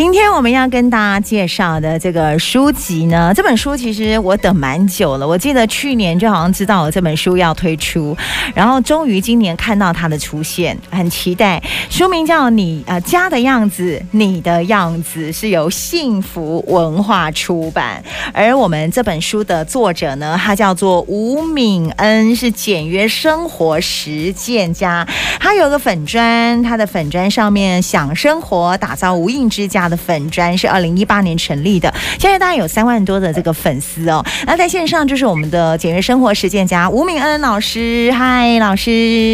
今天我们要跟大家介绍的这个书籍呢，这本书其实我等蛮久了。我记得去年就好像知道这本书要推出，然后终于今年看到它的出现，很期待。书名叫《你呃家的样子，你的样子》，是由幸福文化出版。而我们这本书的作者呢，他叫做吴敏恩，是简约生活实践家。他有个粉砖，他的粉砖上面想生活，打造无印之家。的粉砖是二零一八年成立的，现在大概有三万多的这个粉丝哦。那在线上就是我们的简约生活实践家吴敏恩老师，嗨，老师。